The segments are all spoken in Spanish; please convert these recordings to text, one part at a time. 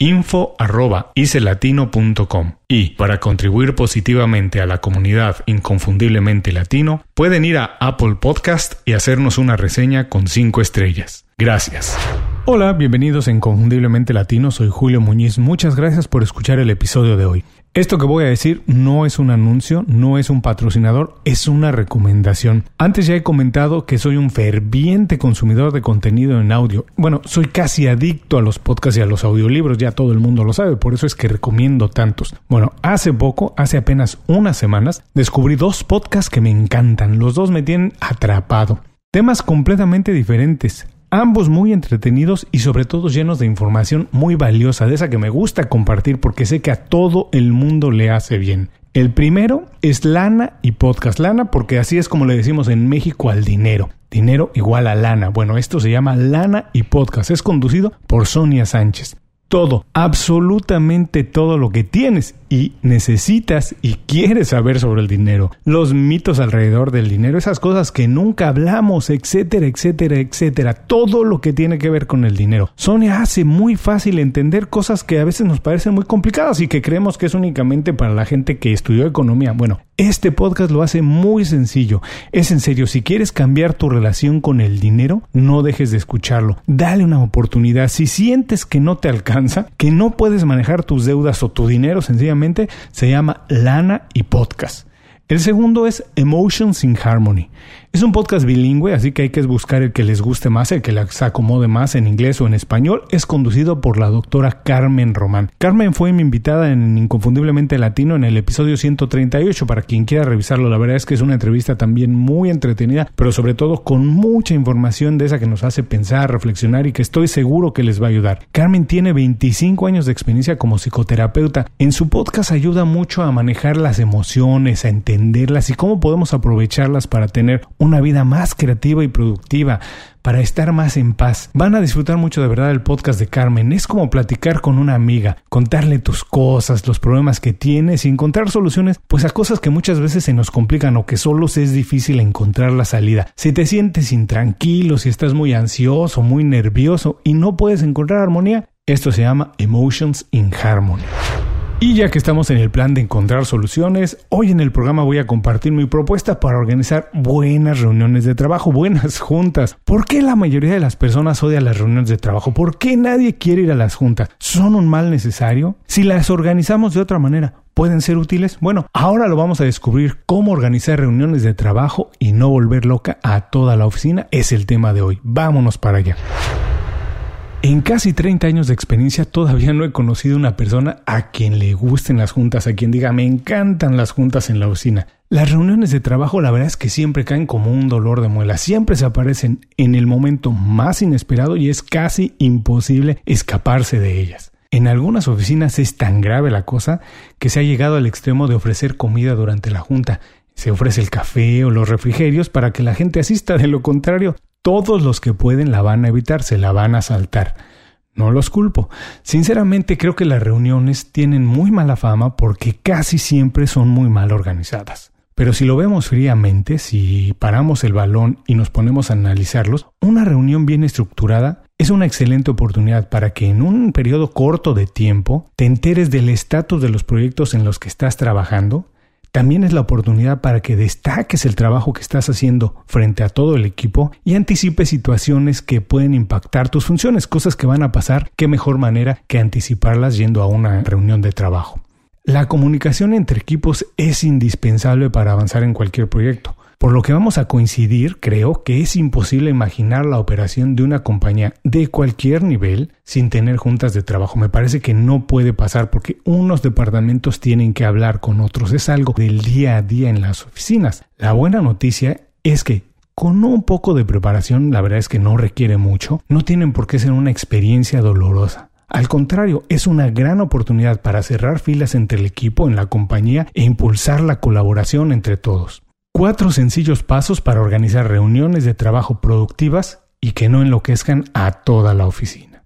info.icelatino.com y para contribuir positivamente a la comunidad inconfundiblemente latino pueden ir a Apple Podcast y hacernos una reseña con 5 estrellas. Gracias. Hola, bienvenidos a Inconfundiblemente Latino, soy Julio Muñiz, muchas gracias por escuchar el episodio de hoy. Esto que voy a decir no es un anuncio, no es un patrocinador, es una recomendación. Antes ya he comentado que soy un ferviente consumidor de contenido en audio. Bueno, soy casi adicto a los podcasts y a los audiolibros, ya todo el mundo lo sabe, por eso es que recomiendo tantos. Bueno, hace poco, hace apenas unas semanas, descubrí dos podcasts que me encantan. Los dos me tienen atrapado. Temas completamente diferentes ambos muy entretenidos y sobre todo llenos de información muy valiosa, de esa que me gusta compartir porque sé que a todo el mundo le hace bien. El primero es lana y podcast. Lana porque así es como le decimos en México al dinero. Dinero igual a lana. Bueno, esto se llama lana y podcast. Es conducido por Sonia Sánchez todo, absolutamente todo lo que tienes y necesitas y quieres saber sobre el dinero, los mitos alrededor del dinero, esas cosas que nunca hablamos, etcétera, etcétera, etcétera, todo lo que tiene que ver con el dinero. Sonia hace muy fácil entender cosas que a veces nos parecen muy complicadas y que creemos que es únicamente para la gente que estudió economía. Bueno, este podcast lo hace muy sencillo. Es en serio, si quieres cambiar tu relación con el dinero, no dejes de escucharlo. Dale una oportunidad. Si sientes que no te alcanza, que no puedes manejar tus deudas o tu dinero sencillamente, se llama Lana y Podcast. El segundo es Emotions in Harmony. Es un podcast bilingüe, así que hay que buscar el que les guste más, el que les acomode más en inglés o en español. Es conducido por la doctora Carmen Román. Carmen fue mi invitada en Inconfundiblemente Latino en el episodio 138. Para quien quiera revisarlo, la verdad es que es una entrevista también muy entretenida, pero sobre todo con mucha información de esa que nos hace pensar, reflexionar y que estoy seguro que les va a ayudar. Carmen tiene 25 años de experiencia como psicoterapeuta. En su podcast ayuda mucho a manejar las emociones, a entenderlas y cómo podemos aprovecharlas para tener una vida más creativa y productiva, para estar más en paz. Van a disfrutar mucho de verdad el podcast de Carmen. Es como platicar con una amiga, contarle tus cosas, los problemas que tienes y encontrar soluciones pues a cosas que muchas veces se nos complican o que solo es difícil encontrar la salida. Si te sientes intranquilo, si estás muy ansioso, muy nervioso y no puedes encontrar armonía, esto se llama Emotions in Harmony. Y ya que estamos en el plan de encontrar soluciones, hoy en el programa voy a compartir mi propuesta para organizar buenas reuniones de trabajo, buenas juntas. ¿Por qué la mayoría de las personas odia las reuniones de trabajo? ¿Por qué nadie quiere ir a las juntas? ¿Son un mal necesario? Si las organizamos de otra manera, ¿Pueden ser útiles? Bueno, ahora lo vamos a descubrir cómo organizar reuniones de trabajo y no volver loca a toda la oficina es el tema de hoy. Vámonos para allá. En casi 30 años de experiencia todavía no he conocido una persona a quien le gusten las juntas, a quien diga me encantan las juntas en la oficina. Las reuniones de trabajo la verdad es que siempre caen como un dolor de muela, siempre se aparecen en el momento más inesperado y es casi imposible escaparse de ellas. En algunas oficinas es tan grave la cosa que se ha llegado al extremo de ofrecer comida durante la junta. Se ofrece el café o los refrigerios para que la gente asista, de lo contrario, todos los que pueden la van a evitar, se la van a saltar. No los culpo. Sinceramente creo que las reuniones tienen muy mala fama porque casi siempre son muy mal organizadas. Pero si lo vemos fríamente, si paramos el balón y nos ponemos a analizarlos, una reunión bien estructurada es una excelente oportunidad para que en un periodo corto de tiempo te enteres del estatus de los proyectos en los que estás trabajando. También es la oportunidad para que destaques el trabajo que estás haciendo frente a todo el equipo y anticipes situaciones que pueden impactar tus funciones, cosas que van a pasar, qué mejor manera que anticiparlas yendo a una reunión de trabajo. La comunicación entre equipos es indispensable para avanzar en cualquier proyecto. Por lo que vamos a coincidir, creo que es imposible imaginar la operación de una compañía de cualquier nivel sin tener juntas de trabajo. Me parece que no puede pasar porque unos departamentos tienen que hablar con otros. Es algo del día a día en las oficinas. La buena noticia es que con un poco de preparación, la verdad es que no requiere mucho, no tienen por qué ser una experiencia dolorosa. Al contrario, es una gran oportunidad para cerrar filas entre el equipo en la compañía e impulsar la colaboración entre todos. Cuatro sencillos pasos para organizar reuniones de trabajo productivas y que no enloquezcan a toda la oficina.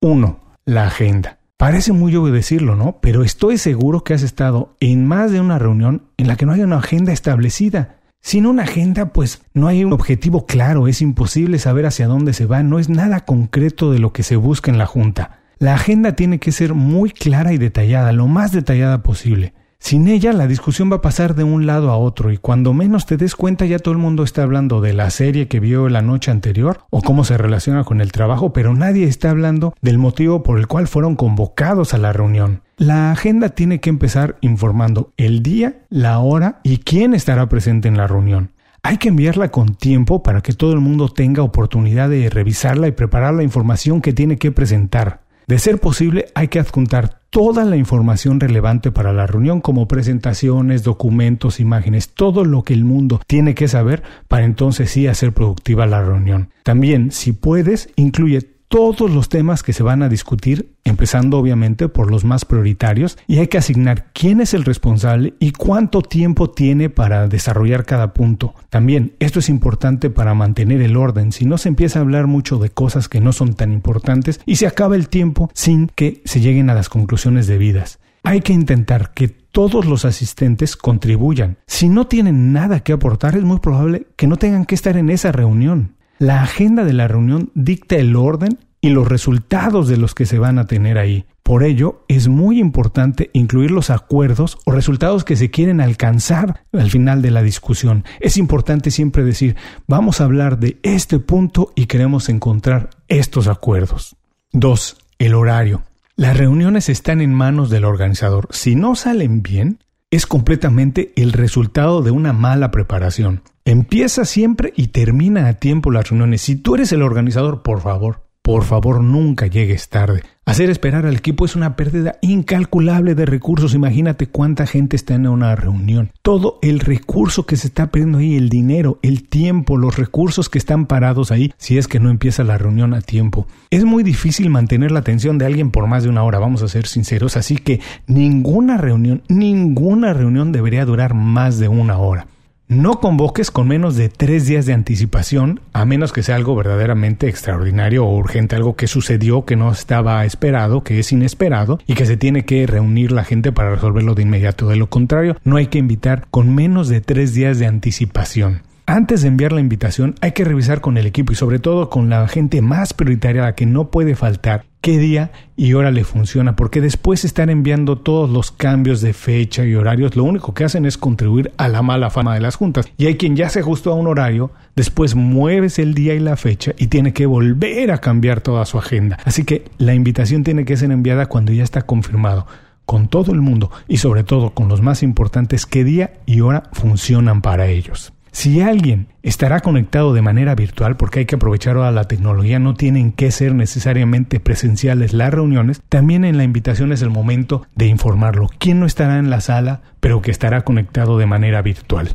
1. La agenda. Parece muy obvio decirlo, ¿no? Pero estoy seguro que has estado en más de una reunión en la que no hay una agenda establecida. Sin una agenda, pues no hay un objetivo claro, es imposible saber hacia dónde se va, no es nada concreto de lo que se busca en la junta. La agenda tiene que ser muy clara y detallada, lo más detallada posible. Sin ella la discusión va a pasar de un lado a otro y cuando menos te des cuenta ya todo el mundo está hablando de la serie que vio la noche anterior o cómo se relaciona con el trabajo, pero nadie está hablando del motivo por el cual fueron convocados a la reunión. La agenda tiene que empezar informando el día, la hora y quién estará presente en la reunión. Hay que enviarla con tiempo para que todo el mundo tenga oportunidad de revisarla y preparar la información que tiene que presentar. De ser posible, hay que adjuntar toda la información relevante para la reunión, como presentaciones, documentos, imágenes, todo lo que el mundo tiene que saber para entonces sí hacer productiva la reunión. También, si puedes, incluye todos los temas que se van a discutir, empezando obviamente por los más prioritarios, y hay que asignar quién es el responsable y cuánto tiempo tiene para desarrollar cada punto. También esto es importante para mantener el orden, si no se empieza a hablar mucho de cosas que no son tan importantes y se acaba el tiempo sin que se lleguen a las conclusiones debidas. Hay que intentar que todos los asistentes contribuyan. Si no tienen nada que aportar, es muy probable que no tengan que estar en esa reunión. La agenda de la reunión dicta el orden y los resultados de los que se van a tener ahí. Por ello, es muy importante incluir los acuerdos o resultados que se quieren alcanzar al final de la discusión. Es importante siempre decir, vamos a hablar de este punto y queremos encontrar estos acuerdos. 2. El horario. Las reuniones están en manos del organizador. Si no salen bien, es completamente el resultado de una mala preparación. Empieza siempre y termina a tiempo las reuniones. Si tú eres el organizador, por favor, por favor nunca llegues tarde. Hacer esperar al equipo es una pérdida incalculable de recursos. Imagínate cuánta gente está en una reunión. Todo el recurso que se está perdiendo ahí, el dinero, el tiempo, los recursos que están parados ahí si es que no empieza la reunión a tiempo. Es muy difícil mantener la atención de alguien por más de una hora, vamos a ser sinceros. Así que ninguna reunión, ninguna reunión debería durar más de una hora. No convoques con menos de tres días de anticipación, a menos que sea algo verdaderamente extraordinario o urgente, algo que sucedió que no estaba esperado, que es inesperado y que se tiene que reunir la gente para resolverlo de inmediato. De lo contrario, no hay que invitar con menos de tres días de anticipación. Antes de enviar la invitación hay que revisar con el equipo y sobre todo con la gente más prioritaria a la que no puede faltar qué día y hora le funciona, porque después están enviando todos los cambios de fecha y horarios, lo único que hacen es contribuir a la mala fama de las juntas. Y hay quien ya se ajustó a un horario, después mueves el día y la fecha y tiene que volver a cambiar toda su agenda. Así que la invitación tiene que ser enviada cuando ya está confirmado con todo el mundo y sobre todo con los más importantes qué día y hora funcionan para ellos. Si alguien estará conectado de manera virtual, porque hay que aprovechar ahora la tecnología, no tienen que ser necesariamente presenciales las reuniones, también en la invitación es el momento de informarlo. ¿Quién no estará en la sala, pero que estará conectado de manera virtual?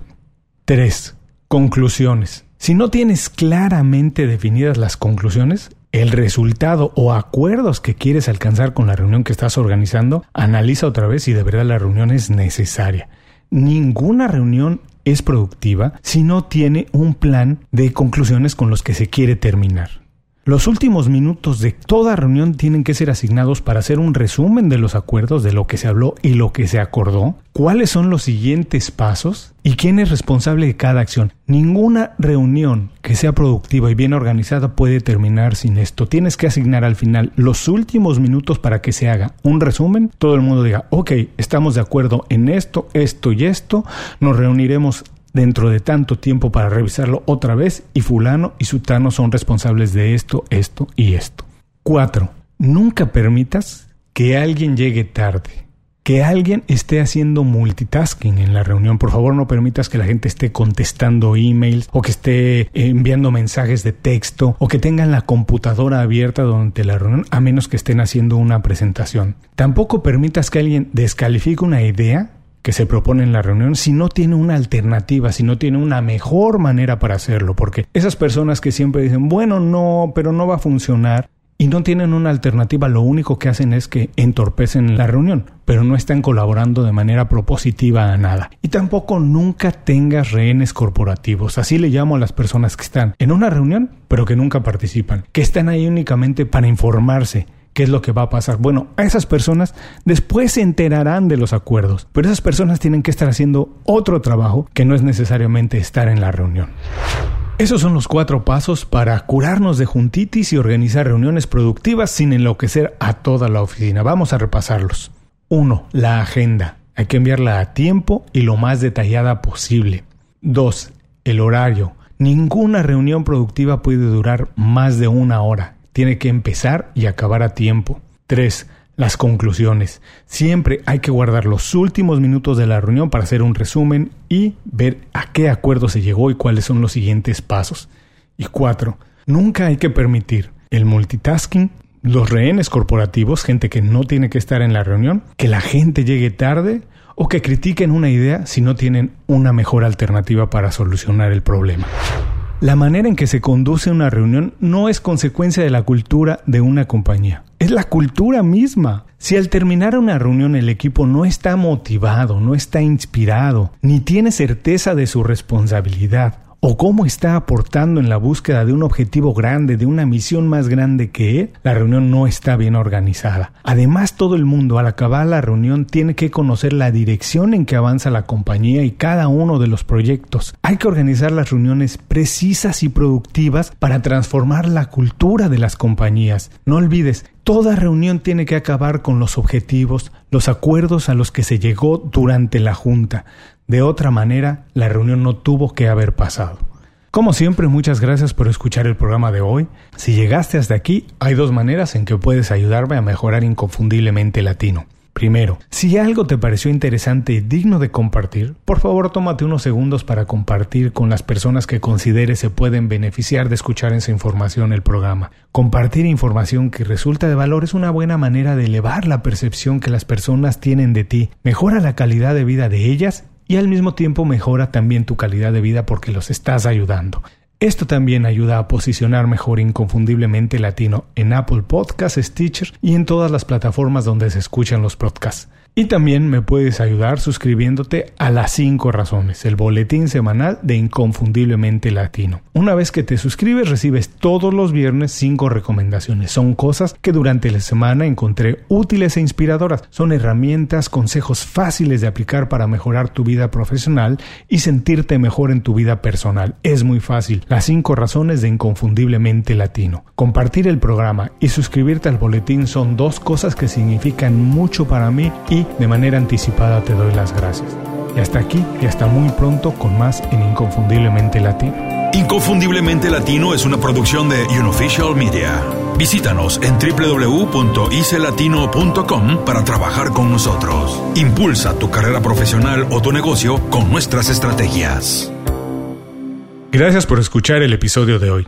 3. Conclusiones. Si no tienes claramente definidas las conclusiones, el resultado o acuerdos que quieres alcanzar con la reunión que estás organizando, analiza otra vez si de verdad la reunión es necesaria. Ninguna reunión es productiva si no tiene un plan de conclusiones con los que se quiere terminar. Los últimos minutos de toda reunión tienen que ser asignados para hacer un resumen de los acuerdos, de lo que se habló y lo que se acordó, cuáles son los siguientes pasos y quién es responsable de cada acción. Ninguna reunión que sea productiva y bien organizada puede terminar sin esto. Tienes que asignar al final los últimos minutos para que se haga un resumen, todo el mundo diga, ok, estamos de acuerdo en esto, esto y esto, nos reuniremos dentro de tanto tiempo para revisarlo otra vez y fulano y sutano son responsables de esto, esto y esto. 4. Nunca permitas que alguien llegue tarde. Que alguien esté haciendo multitasking en la reunión. Por favor, no permitas que la gente esté contestando emails o que esté enviando mensajes de texto o que tengan la computadora abierta durante la reunión a menos que estén haciendo una presentación. Tampoco permitas que alguien descalifique una idea que se propone en la reunión si no tiene una alternativa, si no tiene una mejor manera para hacerlo, porque esas personas que siempre dicen, bueno, no, pero no va a funcionar, y no tienen una alternativa, lo único que hacen es que entorpecen la reunión, pero no están colaborando de manera propositiva a nada. Y tampoco nunca tengas rehenes corporativos, así le llamo a las personas que están en una reunión, pero que nunca participan, que están ahí únicamente para informarse, es lo que va a pasar. Bueno, a esas personas después se enterarán de los acuerdos, pero esas personas tienen que estar haciendo otro trabajo que no es necesariamente estar en la reunión. Esos son los cuatro pasos para curarnos de juntitis y organizar reuniones productivas sin enloquecer a toda la oficina. Vamos a repasarlos. 1. La agenda. Hay que enviarla a tiempo y lo más detallada posible. 2. El horario. Ninguna reunión productiva puede durar más de una hora tiene que empezar y acabar a tiempo. 3. Las conclusiones. Siempre hay que guardar los últimos minutos de la reunión para hacer un resumen y ver a qué acuerdo se llegó y cuáles son los siguientes pasos. Y 4. Nunca hay que permitir el multitasking, los rehenes corporativos, gente que no tiene que estar en la reunión, que la gente llegue tarde o que critiquen una idea si no tienen una mejor alternativa para solucionar el problema. La manera en que se conduce una reunión no es consecuencia de la cultura de una compañía, es la cultura misma. Si al terminar una reunión el equipo no está motivado, no está inspirado, ni tiene certeza de su responsabilidad, o cómo está aportando en la búsqueda de un objetivo grande, de una misión más grande que él, la reunión no está bien organizada. Además, todo el mundo al acabar la reunión tiene que conocer la dirección en que avanza la compañía y cada uno de los proyectos. Hay que organizar las reuniones precisas y productivas para transformar la cultura de las compañías. No olvides, Toda reunión tiene que acabar con los objetivos, los acuerdos a los que se llegó durante la junta. De otra manera, la reunión no tuvo que haber pasado. Como siempre, muchas gracias por escuchar el programa de hoy. Si llegaste hasta aquí, hay dos maneras en que puedes ayudarme a mejorar inconfundiblemente latino. Primero, si algo te pareció interesante y digno de compartir, por favor tómate unos segundos para compartir con las personas que consideres se pueden beneficiar de escuchar esa información el programa. Compartir información que resulta de valor es una buena manera de elevar la percepción que las personas tienen de ti, mejora la calidad de vida de ellas y al mismo tiempo mejora también tu calidad de vida porque los estás ayudando. Esto también ayuda a posicionar mejor inconfundiblemente latino en Apple Podcasts, Stitcher y en todas las plataformas donde se escuchan los podcasts. Y también me puedes ayudar suscribiéndote a Las 5 Razones, el boletín semanal de Inconfundiblemente Latino. Una vez que te suscribes recibes todos los viernes 5 recomendaciones. Son cosas que durante la semana encontré útiles e inspiradoras. Son herramientas, consejos fáciles de aplicar para mejorar tu vida profesional y sentirte mejor en tu vida personal. Es muy fácil. Las 5 Razones de Inconfundiblemente Latino. Compartir el programa y suscribirte al boletín son dos cosas que significan mucho para mí y de manera anticipada te doy las gracias. Y hasta aquí y hasta muy pronto con más en Inconfundiblemente Latino. Inconfundiblemente Latino es una producción de Unofficial Media. Visítanos en www.icelatino.com para trabajar con nosotros. Impulsa tu carrera profesional o tu negocio con nuestras estrategias. Gracias por escuchar el episodio de hoy.